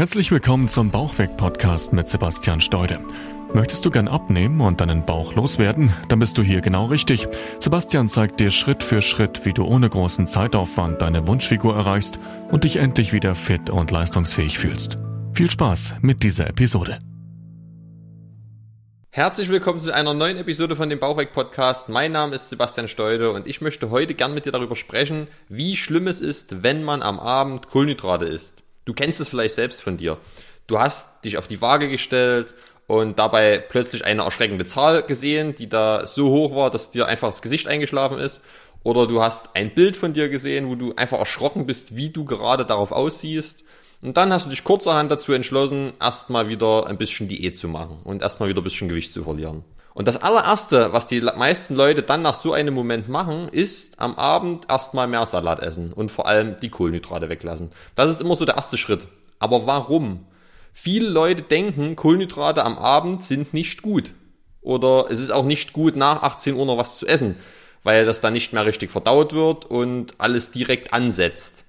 Herzlich willkommen zum Bauchweg-Podcast mit Sebastian Steude. Möchtest du gern abnehmen und deinen Bauch loswerden? Dann bist du hier genau richtig. Sebastian zeigt dir Schritt für Schritt, wie du ohne großen Zeitaufwand deine Wunschfigur erreichst und dich endlich wieder fit und leistungsfähig fühlst. Viel Spaß mit dieser Episode. Herzlich willkommen zu einer neuen Episode von dem Bauchweg Podcast. Mein Name ist Sebastian Steude und ich möchte heute gern mit dir darüber sprechen, wie schlimm es ist, wenn man am Abend Kohlenhydrate isst. Du kennst es vielleicht selbst von dir. Du hast dich auf die Waage gestellt und dabei plötzlich eine erschreckende Zahl gesehen, die da so hoch war, dass dir einfach das Gesicht eingeschlafen ist. Oder du hast ein Bild von dir gesehen, wo du einfach erschrocken bist, wie du gerade darauf aussiehst. Und dann hast du dich kurzerhand dazu entschlossen, erstmal wieder ein bisschen Diät zu machen und erstmal wieder ein bisschen Gewicht zu verlieren. Und das allererste, was die meisten Leute dann nach so einem Moment machen, ist am Abend erstmal mehr Salat essen und vor allem die Kohlenhydrate weglassen. Das ist immer so der erste Schritt. Aber warum? Viele Leute denken, Kohlenhydrate am Abend sind nicht gut. Oder es ist auch nicht gut, nach 18 Uhr noch was zu essen, weil das dann nicht mehr richtig verdaut wird und alles direkt ansetzt.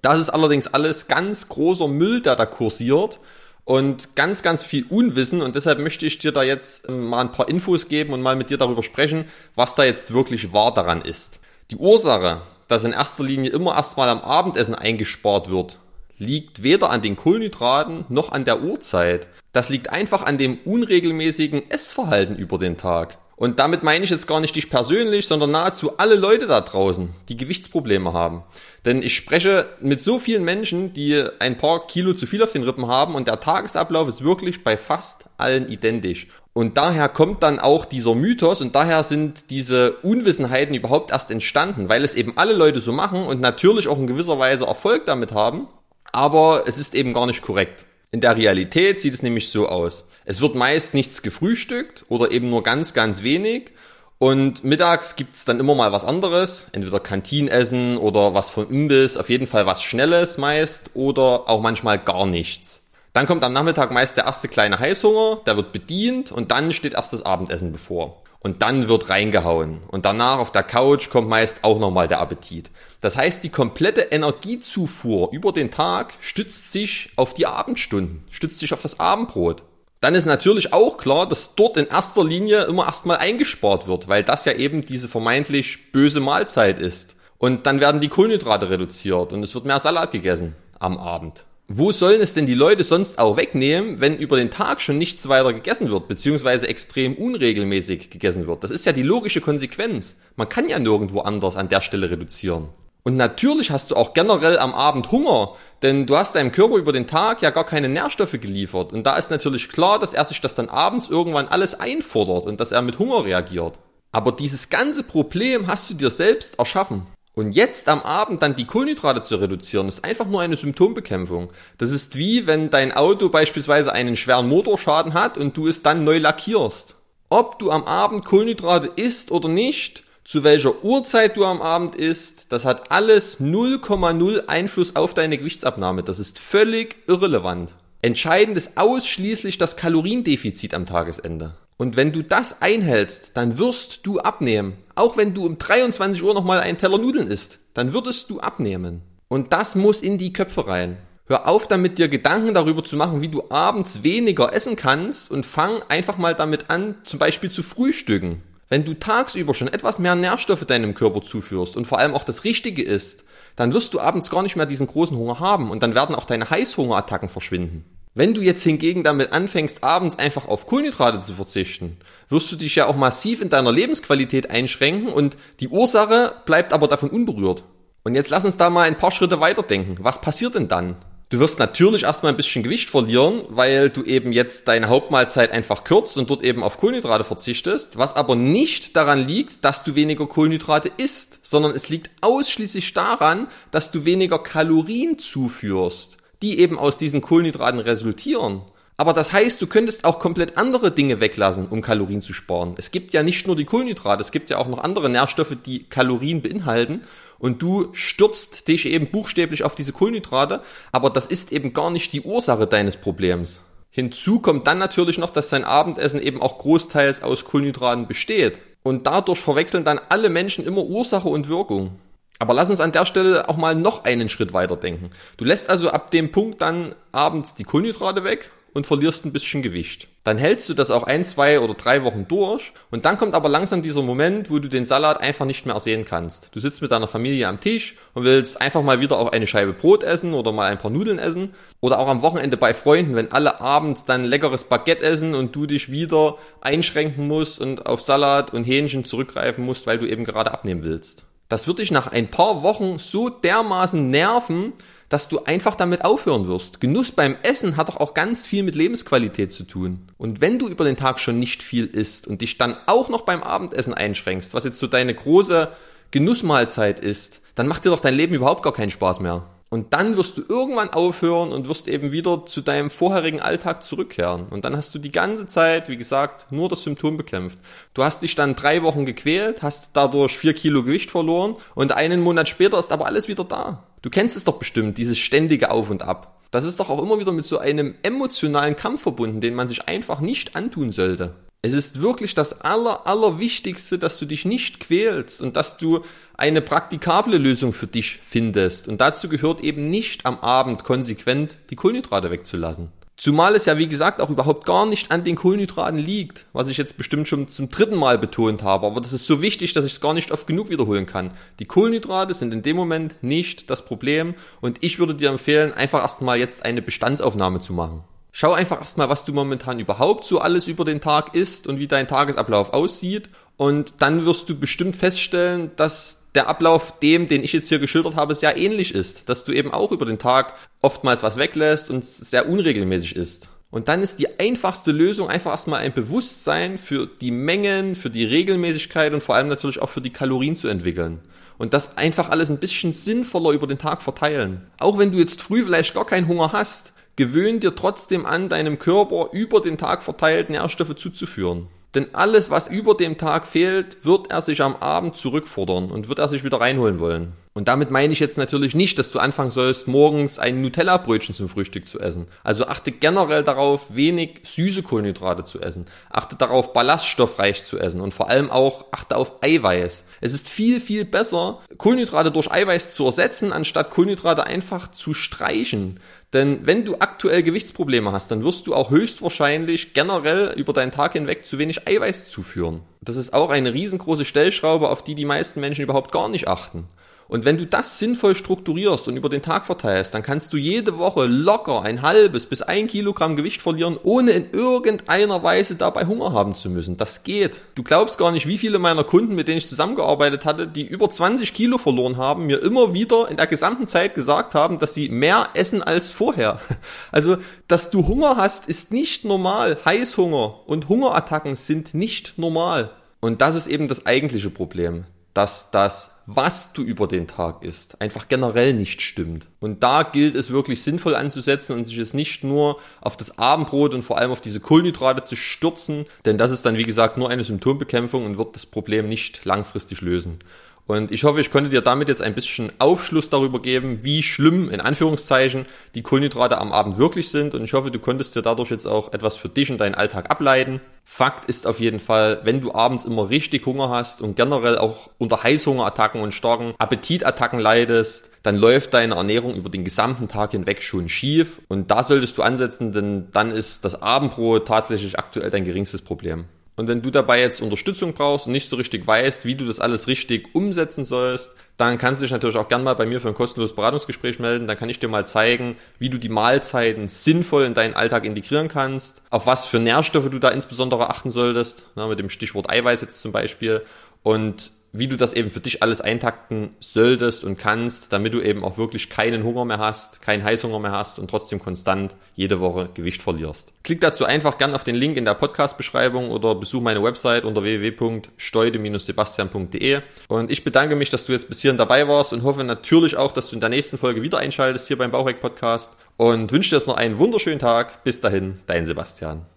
Das ist allerdings alles ganz großer Müll, der da kursiert und ganz, ganz viel Unwissen und deshalb möchte ich dir da jetzt ähm, mal ein paar Infos geben und mal mit dir darüber sprechen, was da jetzt wirklich wahr daran ist. Die Ursache, dass in erster Linie immer erstmal am Abendessen eingespart wird, liegt weder an den Kohlenhydraten noch an der Uhrzeit. Das liegt einfach an dem unregelmäßigen Essverhalten über den Tag. Und damit meine ich jetzt gar nicht dich persönlich, sondern nahezu alle Leute da draußen, die Gewichtsprobleme haben. Denn ich spreche mit so vielen Menschen, die ein paar Kilo zu viel auf den Rippen haben und der Tagesablauf ist wirklich bei fast allen identisch. Und daher kommt dann auch dieser Mythos und daher sind diese Unwissenheiten überhaupt erst entstanden, weil es eben alle Leute so machen und natürlich auch in gewisser Weise Erfolg damit haben. Aber es ist eben gar nicht korrekt. In der Realität sieht es nämlich so aus. Es wird meist nichts gefrühstückt oder eben nur ganz, ganz wenig. Und mittags gibt's dann immer mal was anderes, entweder Kantinessen oder was von Imbiss, auf jeden Fall was Schnelles meist oder auch manchmal gar nichts. Dann kommt am Nachmittag meist der erste kleine Heißhunger, der wird bedient und dann steht erst das Abendessen bevor und dann wird reingehauen. Und danach auf der Couch kommt meist auch nochmal der Appetit. Das heißt, die komplette Energiezufuhr über den Tag stützt sich auf die Abendstunden, stützt sich auf das Abendbrot. Dann ist natürlich auch klar, dass dort in erster Linie immer erstmal eingespart wird, weil das ja eben diese vermeintlich böse Mahlzeit ist. Und dann werden die Kohlenhydrate reduziert und es wird mehr Salat gegessen am Abend wo sollen es denn die Leute sonst auch wegnehmen, wenn über den Tag schon nichts weiter gegessen wird, beziehungsweise extrem unregelmäßig gegessen wird? Das ist ja die logische Konsequenz. Man kann ja nirgendwo anders an der Stelle reduzieren. Und natürlich hast du auch generell am Abend Hunger, denn du hast deinem Körper über den Tag ja gar keine Nährstoffe geliefert. Und da ist natürlich klar, dass er sich das dann abends irgendwann alles einfordert und dass er mit Hunger reagiert. Aber dieses ganze Problem hast du dir selbst erschaffen. Und jetzt am Abend dann die Kohlenhydrate zu reduzieren, ist einfach nur eine Symptombekämpfung. Das ist wie wenn dein Auto beispielsweise einen schweren Motorschaden hat und du es dann neu lackierst. Ob du am Abend Kohlenhydrate isst oder nicht, zu welcher Uhrzeit du am Abend isst, das hat alles 0,0 Einfluss auf deine Gewichtsabnahme. Das ist völlig irrelevant. Entscheidend ist ausschließlich das Kaloriendefizit am Tagesende. Und wenn du das einhältst, dann wirst du abnehmen. Auch wenn du um 23 Uhr nochmal einen Teller Nudeln isst, dann würdest du abnehmen. Und das muss in die Köpfe rein. Hör auf damit, dir Gedanken darüber zu machen, wie du abends weniger essen kannst und fang einfach mal damit an, zum Beispiel zu frühstücken. Wenn du tagsüber schon etwas mehr Nährstoffe deinem Körper zuführst und vor allem auch das Richtige isst, dann wirst du abends gar nicht mehr diesen großen Hunger haben und dann werden auch deine Heißhungerattacken verschwinden. Wenn du jetzt hingegen damit anfängst, abends einfach auf Kohlenhydrate zu verzichten, wirst du dich ja auch massiv in deiner Lebensqualität einschränken und die Ursache bleibt aber davon unberührt. Und jetzt lass uns da mal ein paar Schritte weiterdenken. Was passiert denn dann? Du wirst natürlich erstmal ein bisschen Gewicht verlieren, weil du eben jetzt deine Hauptmahlzeit einfach kürzt und dort eben auf Kohlenhydrate verzichtest, was aber nicht daran liegt, dass du weniger Kohlenhydrate isst, sondern es liegt ausschließlich daran, dass du weniger Kalorien zuführst die eben aus diesen Kohlenhydraten resultieren. Aber das heißt, du könntest auch komplett andere Dinge weglassen, um Kalorien zu sparen. Es gibt ja nicht nur die Kohlenhydrate, es gibt ja auch noch andere Nährstoffe, die Kalorien beinhalten. Und du stürzt dich eben buchstäblich auf diese Kohlenhydrate, aber das ist eben gar nicht die Ursache deines Problems. Hinzu kommt dann natürlich noch, dass dein Abendessen eben auch großteils aus Kohlenhydraten besteht. Und dadurch verwechseln dann alle Menschen immer Ursache und Wirkung. Aber lass uns an der Stelle auch mal noch einen Schritt weiter denken. Du lässt also ab dem Punkt dann abends die Kohlenhydrate weg und verlierst ein bisschen Gewicht. Dann hältst du das auch ein, zwei oder drei Wochen durch und dann kommt aber langsam dieser Moment, wo du den Salat einfach nicht mehr ersehen kannst. Du sitzt mit deiner Familie am Tisch und willst einfach mal wieder auch eine Scheibe Brot essen oder mal ein paar Nudeln essen oder auch am Wochenende bei Freunden, wenn alle abends dann leckeres Baguette essen und du dich wieder einschränken musst und auf Salat und Hähnchen zurückgreifen musst, weil du eben gerade abnehmen willst. Das wird dich nach ein paar Wochen so dermaßen nerven, dass du einfach damit aufhören wirst. Genuss beim Essen hat doch auch ganz viel mit Lebensqualität zu tun. Und wenn du über den Tag schon nicht viel isst und dich dann auch noch beim Abendessen einschränkst, was jetzt so deine große Genussmahlzeit ist, dann macht dir doch dein Leben überhaupt gar keinen Spaß mehr. Und dann wirst du irgendwann aufhören und wirst eben wieder zu deinem vorherigen Alltag zurückkehren. Und dann hast du die ganze Zeit, wie gesagt, nur das Symptom bekämpft. Du hast dich dann drei Wochen gequält, hast dadurch vier Kilo Gewicht verloren und einen Monat später ist aber alles wieder da. Du kennst es doch bestimmt, dieses ständige Auf und Ab. Das ist doch auch immer wieder mit so einem emotionalen Kampf verbunden, den man sich einfach nicht antun sollte. Es ist wirklich das Aller, Allerwichtigste, dass du dich nicht quälst und dass du eine praktikable Lösung für dich findest. Und dazu gehört eben nicht am Abend konsequent die Kohlenhydrate wegzulassen. Zumal es ja, wie gesagt, auch überhaupt gar nicht an den Kohlenhydraten liegt, was ich jetzt bestimmt schon zum dritten Mal betont habe. Aber das ist so wichtig, dass ich es gar nicht oft genug wiederholen kann. Die Kohlenhydrate sind in dem Moment nicht das Problem und ich würde dir empfehlen, einfach erstmal jetzt eine Bestandsaufnahme zu machen. Schau einfach erstmal, was du momentan überhaupt so alles über den Tag isst und wie dein Tagesablauf aussieht. Und dann wirst du bestimmt feststellen, dass der Ablauf dem, den ich jetzt hier geschildert habe, sehr ähnlich ist. Dass du eben auch über den Tag oftmals was weglässt und sehr unregelmäßig ist. Und dann ist die einfachste Lösung einfach erstmal ein Bewusstsein für die Mengen, für die Regelmäßigkeit und vor allem natürlich auch für die Kalorien zu entwickeln. Und das einfach alles ein bisschen sinnvoller über den Tag verteilen. Auch wenn du jetzt früh vielleicht gar keinen Hunger hast, gewöhn dir trotzdem an, deinem Körper über den Tag verteilt Nährstoffe zuzuführen. Denn alles, was über dem Tag fehlt, wird er sich am Abend zurückfordern und wird er sich wieder reinholen wollen. Und damit meine ich jetzt natürlich nicht, dass du anfangen sollst, morgens ein Nutella-Brötchen zum Frühstück zu essen. Also achte generell darauf, wenig süße Kohlenhydrate zu essen. Achte darauf, ballaststoffreich zu essen und vor allem auch achte auf Eiweiß. Es ist viel, viel besser, Kohlenhydrate durch Eiweiß zu ersetzen, anstatt Kohlenhydrate einfach zu streichen. Denn wenn du aktuell Gewichtsprobleme hast, dann wirst du auch höchstwahrscheinlich generell über deinen Tag hinweg zu wenig Eiweiß zuführen. Das ist auch eine riesengroße Stellschraube, auf die die meisten Menschen überhaupt gar nicht achten. Und wenn du das sinnvoll strukturierst und über den Tag verteilst, dann kannst du jede Woche locker ein halbes bis ein Kilogramm Gewicht verlieren, ohne in irgendeiner Weise dabei Hunger haben zu müssen. Das geht. Du glaubst gar nicht, wie viele meiner Kunden, mit denen ich zusammengearbeitet hatte, die über 20 Kilo verloren haben, mir immer wieder in der gesamten Zeit gesagt haben, dass sie mehr essen als vorher. Also, dass du Hunger hast, ist nicht normal. Heißhunger und Hungerattacken sind nicht normal. Und das ist eben das eigentliche Problem dass das, was du über den Tag isst, einfach generell nicht stimmt. Und da gilt es wirklich sinnvoll anzusetzen und sich es nicht nur auf das Abendbrot und vor allem auf diese Kohlenhydrate zu stürzen, denn das ist dann, wie gesagt, nur eine Symptombekämpfung und wird das Problem nicht langfristig lösen. Und ich hoffe, ich konnte dir damit jetzt ein bisschen Aufschluss darüber geben, wie schlimm, in Anführungszeichen, die Kohlenhydrate am Abend wirklich sind. Und ich hoffe, du konntest dir dadurch jetzt auch etwas für dich und deinen Alltag ableiten. Fakt ist auf jeden Fall, wenn du abends immer richtig Hunger hast und generell auch unter Heißhungerattacken und starken Appetitattacken leidest, dann läuft deine Ernährung über den gesamten Tag hinweg schon schief. Und da solltest du ansetzen, denn dann ist das Abendbrot tatsächlich aktuell dein geringstes Problem. Und wenn du dabei jetzt Unterstützung brauchst und nicht so richtig weißt, wie du das alles richtig umsetzen sollst, dann kannst du dich natürlich auch gern mal bei mir für ein kostenloses Beratungsgespräch melden. Dann kann ich dir mal zeigen, wie du die Mahlzeiten sinnvoll in deinen Alltag integrieren kannst, auf was für Nährstoffe du da insbesondere achten solltest, na, mit dem Stichwort Eiweiß jetzt zum Beispiel. Und wie du das eben für dich alles eintakten solltest und kannst, damit du eben auch wirklich keinen Hunger mehr hast, keinen Heißhunger mehr hast und trotzdem konstant jede Woche Gewicht verlierst. Klick dazu einfach gern auf den Link in der Podcast-Beschreibung oder besuch meine Website unter www.steude-sebastian.de und ich bedanke mich, dass du jetzt bis hierhin dabei warst und hoffe natürlich auch, dass du in der nächsten Folge wieder einschaltest hier beim Bauchweg Podcast und wünsche dir jetzt noch einen wunderschönen Tag. Bis dahin, dein Sebastian.